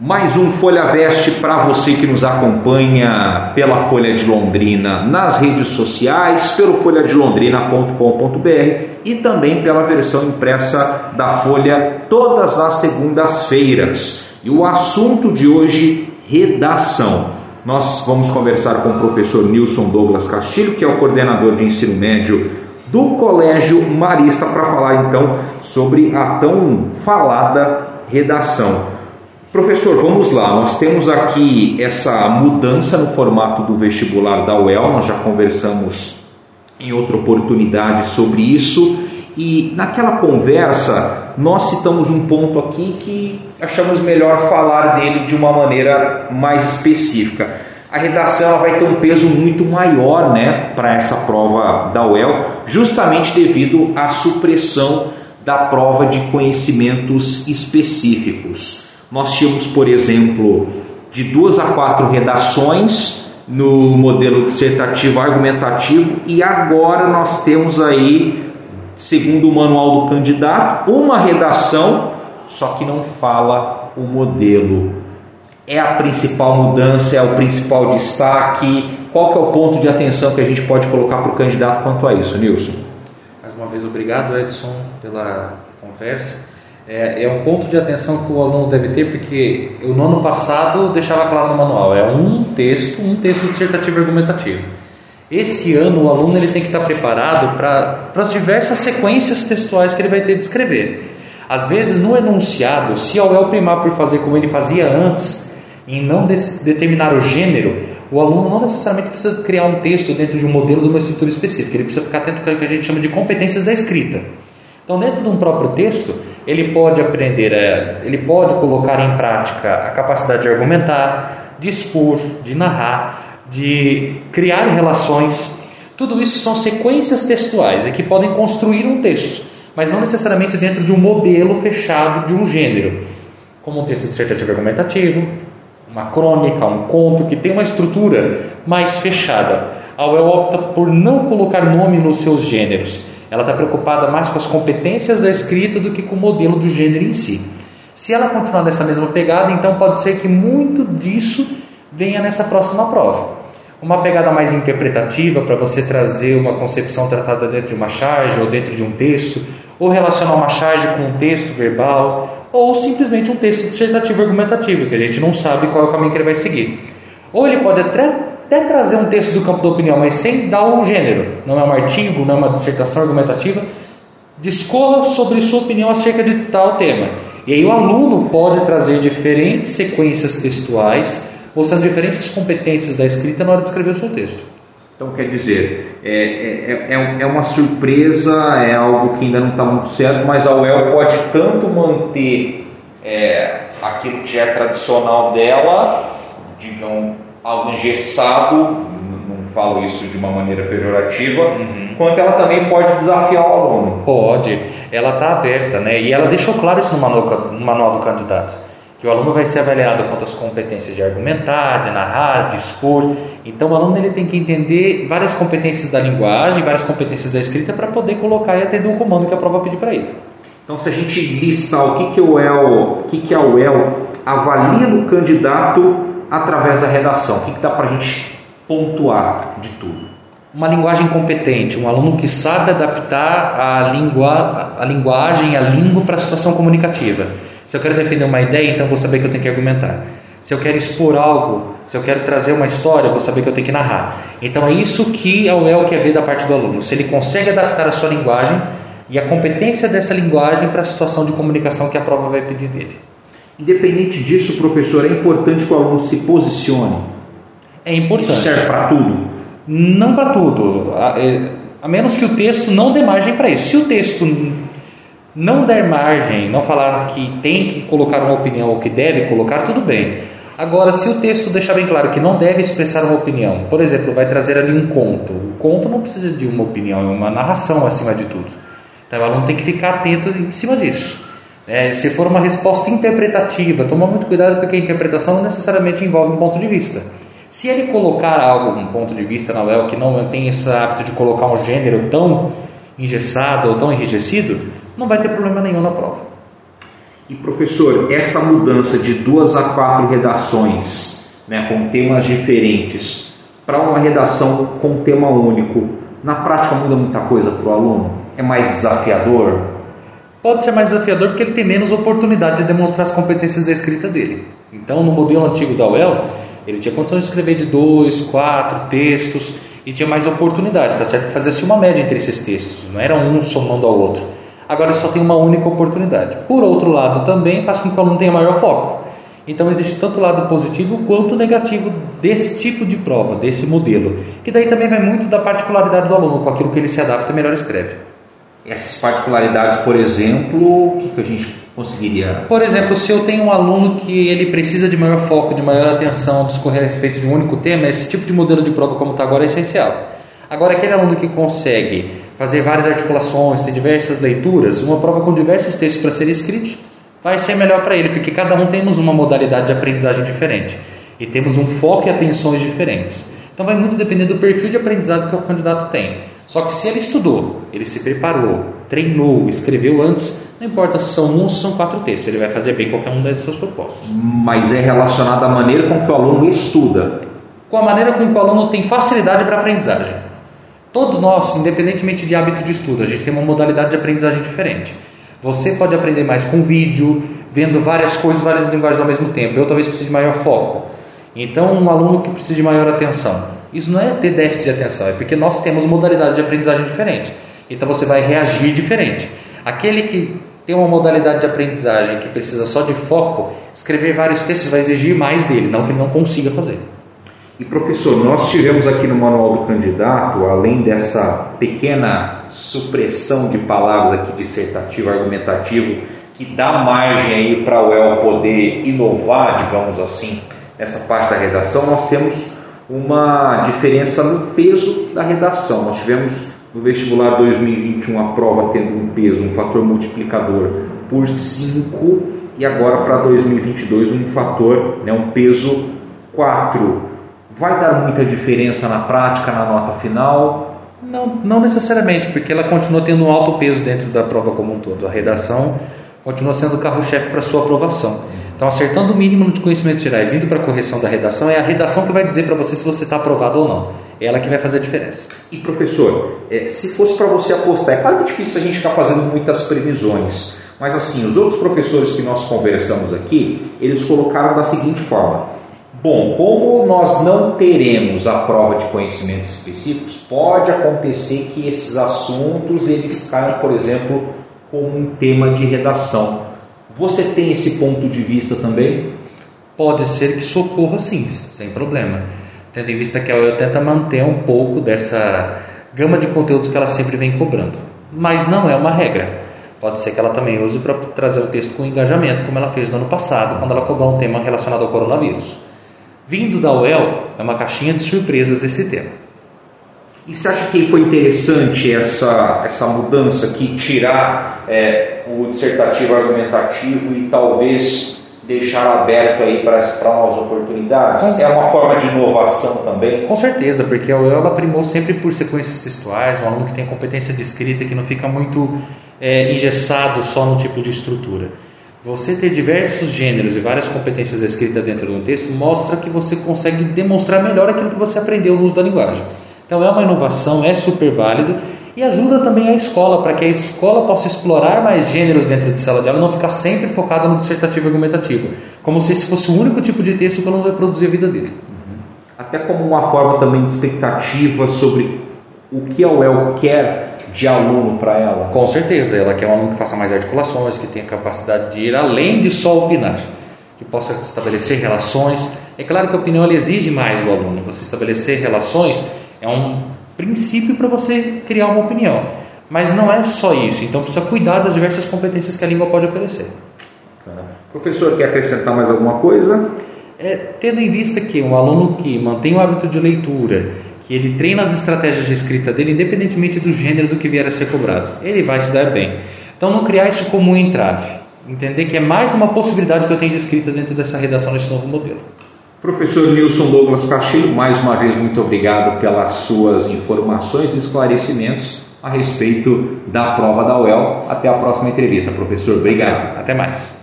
Mais um Folha Veste para você que nos acompanha pela Folha de Londrina nas redes sociais, pelo folhadelondrina.com.br e também pela versão impressa da Folha todas as segundas-feiras. E o assunto de hoje, redação. Nós vamos conversar com o professor Nilson Douglas Castilho, que é o coordenador de ensino médio do Colégio Marista, para falar então sobre a tão falada redação. Professor, vamos lá. Nós temos aqui essa mudança no formato do vestibular da UEL, nós já conversamos em outra oportunidade sobre isso. E naquela conversa, nós citamos um ponto aqui que achamos melhor falar dele de uma maneira mais específica. A redação vai ter um peso muito maior né, para essa prova da UEL, justamente devido à supressão da prova de conhecimentos específicos. Nós tínhamos, por exemplo, de duas a quatro redações no modelo dissertativo argumentativo e agora nós temos aí, segundo o manual do candidato, uma redação, só que não fala o modelo. É a principal mudança, é o principal destaque. Qual que é o ponto de atenção que a gente pode colocar para o candidato quanto a isso, Nilson? Mais uma vez, obrigado, Edson, pela conversa é, é um ponto de atenção que o aluno deve ter, porque eu no ano passado deixava claro no manual, é um texto, um texto dissertativo argumentativo. Esse ano o aluno ele tem que estar preparado para as diversas sequências textuais que ele vai ter de escrever. Às vezes no enunciado, se houver o primar por fazer como ele fazia antes, em não de determinar o gênero, o aluno não necessariamente precisa criar um texto dentro de um modelo de uma estrutura específica, ele precisa ficar atento ao que a gente chama de competências da escrita. Então, dentro de um próprio texto, ele pode aprender, a, ele pode colocar em prática a capacidade de argumentar, de expor, de narrar, de criar relações. Tudo isso são sequências textuais e que podem construir um texto, mas não necessariamente dentro de um modelo fechado de um gênero, como um texto dissertativo argumentativo, uma crônica, um conto que tem uma estrutura mais fechada. A UEL opta por não colocar nome nos seus gêneros ela está preocupada mais com as competências da escrita do que com o modelo do gênero em si. Se ela continuar nessa mesma pegada, então pode ser que muito disso venha nessa próxima prova. Uma pegada mais interpretativa para você trazer uma concepção tratada dentro de uma charge ou dentro de um texto, ou relacionar uma charge com um texto verbal, ou simplesmente um texto dissertativo argumentativo, que a gente não sabe qual é o caminho que ele vai seguir. Ou ele pode até até trazer um texto do campo da opinião, mas sem dar um gênero. Não é um artigo, não é uma dissertação argumentativa. Discorra sobre sua opinião acerca de tal tema. E aí o aluno pode trazer diferentes sequências textuais, mostrando diferentes competências da escrita na hora de escrever o seu texto. Então, quer dizer, é, é, é, é uma surpresa, é algo que ainda não está muito certo, mas a UEL pode tanto manter é, aquilo que já é tradicional dela, digamos, algo engessado, não falo isso de uma maneira pejorativa, uhum. quanto ela também pode desafiar o aluno. Pode, ela está aberta, né? E ela deixou claro isso no manual, no manual do candidato, que o aluno vai ser avaliado quanto às competências de argumentar, de narrar, de expor. Então o aluno ele tem que entender várias competências da linguagem, várias competências da escrita para poder colocar e atender o comando que a prova pedir para ele. Então, se a gente listar o que, que, o UEL, o que, que a UEL avalia no candidato através da redação? O que, que dá para a gente pontuar de tudo? Uma linguagem competente, um aluno que sabe adaptar a, lingua, a linguagem, a língua para a situação comunicativa. Se eu quero defender uma ideia, então vou saber que eu tenho que argumentar. Se eu quero expor algo, se eu quero trazer uma história, vou saber que eu tenho que narrar. Então é isso que a UEL quer ver da parte do aluno. Se ele consegue adaptar a sua linguagem e a competência dessa linguagem para a situação de comunicação que a prova vai pedir dele. Independente disso, professor, é importante que o aluno se posicione. É importante. Isso serve para tudo? Não para tudo. A, é, a, menos que o texto não dê margem para isso. Se o texto não der margem, não falar que tem que colocar uma opinião ou que deve colocar, tudo bem. Agora, se o texto deixar bem claro que não deve expressar uma opinião, por exemplo, vai trazer ali um conto. O conto não precisa de uma opinião, é uma narração acima de tudo. Então, o aluno tem que ficar atento em cima disso. É, se for uma resposta interpretativa, toma muito cuidado porque a interpretação não necessariamente envolve um ponto de vista. Se ele colocar algo, um ponto de vista na UEL que não tem esse hábito de colocar um gênero tão engessado ou tão enrijecido, não vai ter problema nenhum na prova. E professor, essa mudança de duas a quatro redações, né, com temas diferentes, para uma redação com tema único, na prática muda muita coisa para o aluno? É mais desafiador? Pode ser mais desafiador porque ele tem menos oportunidade de demonstrar as competências da escrita dele. Então, no modelo antigo da UEL, ele tinha condição de escrever de dois, quatro textos e tinha mais oportunidade, tá certo? Que fazia-se uma média entre esses textos, não era um somando ao outro. Agora só tem uma única oportunidade. Por outro lado, também faz com que o aluno tenha maior foco. Então existe tanto o lado positivo quanto negativo desse tipo de prova, desse modelo. Que daí também vai muito da particularidade do aluno, com aquilo que ele se adapta melhor escreve. Essas particularidades, por exemplo, o que, que a gente conseguiria? Por exemplo, se eu tenho um aluno que ele precisa de maior foco, de maior atenção, discorrer a respeito de um único tema, esse tipo de modelo de prova como está agora é essencial. Agora, aquele aluno que consegue fazer várias articulações, ter diversas leituras, uma prova com diversos textos para serem escritos, vai ser melhor para ele, porque cada um temos uma modalidade de aprendizagem diferente e temos um foco e atenções diferentes. Então vai muito depender do perfil de aprendizado que o candidato tem. Só que se ele estudou, ele se preparou, treinou, escreveu antes, não importa se são um ou se são quatro textos, ele vai fazer bem qualquer uma dessas propostas. Mas é relacionado à maneira com que o aluno estuda. Com a maneira com que o aluno tem facilidade para aprendizagem. Todos nós, independentemente de hábito de estudo, a gente tem uma modalidade de aprendizagem diferente. Você pode aprender mais com vídeo, vendo várias coisas, várias linguagens ao mesmo tempo. Eu talvez precise de maior foco. Então, um aluno que precisa de maior atenção. Isso não é ter déficit de atenção, é porque nós temos modalidades de aprendizagem diferentes. Então, você vai reagir diferente. Aquele que tem uma modalidade de aprendizagem que precisa só de foco, escrever vários textos vai exigir mais dele, não que ele não consiga fazer. E professor, nós tivemos aqui no manual do candidato, além dessa pequena supressão de palavras aqui dissertativo, argumentativo, que dá margem aí para o El poder inovar, digamos assim, nessa parte da redação, nós temos uma diferença no peso da redação. Nós tivemos no vestibular 2021 a prova tendo um peso, um fator multiplicador por 5 e agora para 2022 um fator, né, um peso 4 vai dar muita diferença na prática, na nota final? Não, não necessariamente, porque ela continua tendo um alto peso dentro da prova como um todo. A redação continua sendo o carro-chefe para sua aprovação. Então, acertando o mínimo de conhecimentos gerais, indo para a correção da redação, é a redação que vai dizer para você se você está aprovado ou não. É ela que vai fazer a diferença. E professor, é, se fosse para você apostar, é claro que é difícil a gente ficar fazendo muitas previsões, mas assim, os outros professores que nós conversamos aqui, eles colocaram da seguinte forma: Bom, como nós não teremos a prova de conhecimentos específicos, pode acontecer que esses assuntos eles caiam, por exemplo, como um tema de redação. Você tem esse ponto de vista também? Pode ser que socorra sim, sem problema. Tendo em vista que a UEL tenta manter um pouco dessa gama de conteúdos que ela sempre vem cobrando. Mas não é uma regra. Pode ser que ela também use para trazer o texto com engajamento, como ela fez no ano passado, quando ela cobrou um tema relacionado ao coronavírus. Vindo da UEL, é uma caixinha de surpresas esse tema. E você acha que foi interessante essa, essa mudança aqui, tirar é, o dissertativo argumentativo e talvez deixar aberto aí para, novas oportunidades? É uma forma de inovação também? Com certeza, porque a UEL aprimou sempre por sequências textuais, um aluno que tem competência de escrita, que não fica muito é, engessado só no tipo de estrutura. Você ter diversos gêneros e várias competências escritas dentro de um texto mostra que você consegue demonstrar melhor aquilo que você aprendeu no uso da linguagem. Então é uma inovação, é super válido e ajuda também a escola para que a escola possa explorar mais gêneros dentro de sala de aula e não ficar sempre focada no dissertativo argumentativo, como se esse fosse o único tipo de texto que eu não vai produzir a vida dele. Até como uma forma também de expectativa sobre o que a UEL quer de aluno para ela? Com certeza, ela quer um aluno que faça mais articulações, que tenha capacidade de ir além de só opinar, que possa estabelecer relações. É claro que a opinião exige mais do aluno. Você estabelecer relações é um princípio para você criar uma opinião, mas não é só isso. Então precisa cuidar das diversas competências que a língua pode oferecer. Professor, quer acrescentar mais alguma coisa? É, tendo em vista que um aluno que mantém o hábito de leitura, que ele treina as estratégias de escrita dele, independentemente do gênero do que vier a ser cobrado. Ele vai se dar bem. Então, não criar isso como um entrave. Entender que é mais uma possibilidade que eu tenho de escrita dentro dessa redação desse novo modelo. Professor Nilson Douglas Castilho, mais uma vez muito obrigado pelas suas informações e esclarecimentos a respeito da prova da UEL. Até a próxima entrevista, professor. Obrigado. Até mais.